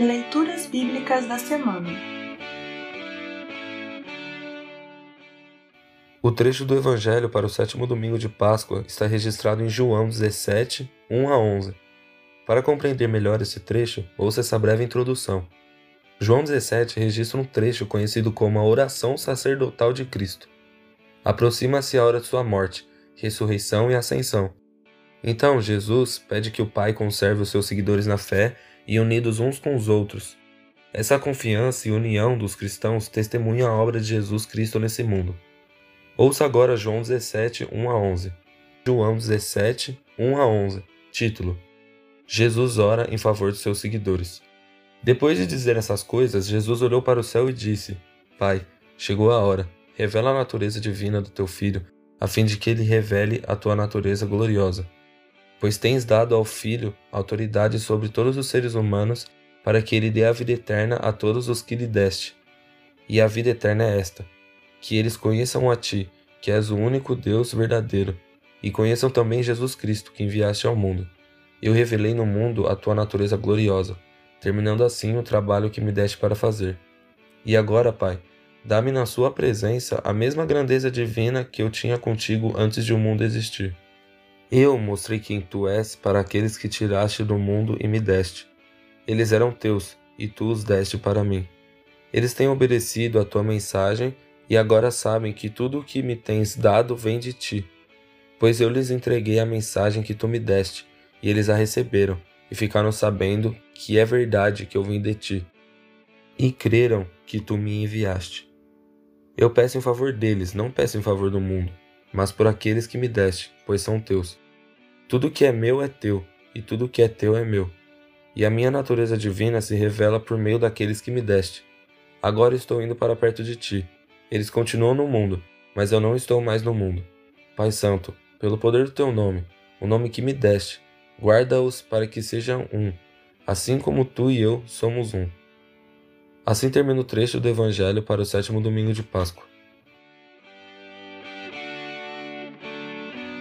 Leituras Bíblicas da Semana O trecho do Evangelho para o sétimo domingo de Páscoa está registrado em João 17, 1 a 11. Para compreender melhor esse trecho, ouça essa breve introdução. João 17 registra um trecho conhecido como a oração sacerdotal de Cristo. Aproxima-se a hora de sua morte, ressurreição e ascensão. Então, Jesus pede que o Pai conserve os seus seguidores na fé e unidos uns com os outros. Essa confiança e união dos cristãos testemunha a obra de Jesus Cristo nesse mundo. Ouça agora João 17, 1 a 11. João 17, 1 a 11. Título: Jesus ora em favor dos seus seguidores. Depois de dizer essas coisas, Jesus olhou para o céu e disse: Pai, chegou a hora. Revela a natureza divina do teu filho, a fim de que ele revele a tua natureza gloriosa pois tens dado ao Filho autoridade sobre todos os seres humanos, para que ele dê a vida eterna a todos os que lhe deste. E a vida eterna é esta: que eles conheçam a ti, que és o único Deus verdadeiro, e conheçam também Jesus Cristo, que enviaste ao mundo. Eu revelei no mundo a tua natureza gloriosa, terminando assim o trabalho que me deste para fazer. E agora, Pai, dá-me na Sua presença a mesma grandeza divina que eu tinha contigo antes de o mundo existir. Eu mostrei quem tu és para aqueles que tiraste do mundo e me deste. Eles eram teus, e tu os deste para mim. Eles têm obedecido à tua mensagem e agora sabem que tudo o que me tens dado vem de ti. Pois eu lhes entreguei a mensagem que tu me deste, e eles a receberam, e ficaram sabendo que é verdade que eu vim de ti. E creram que tu me enviaste. Eu peço em favor deles, não peço em favor do mundo mas por aqueles que me deste, pois são teus. Tudo que é meu é teu, e tudo que é teu é meu. E a minha natureza divina se revela por meio daqueles que me deste. Agora estou indo para perto de ti. Eles continuam no mundo, mas eu não estou mais no mundo. Pai Santo, pelo poder do teu nome, o nome que me deste, guarda-os para que sejam um, assim como tu e eu somos um. Assim termina o trecho do Evangelho para o sétimo domingo de Páscoa.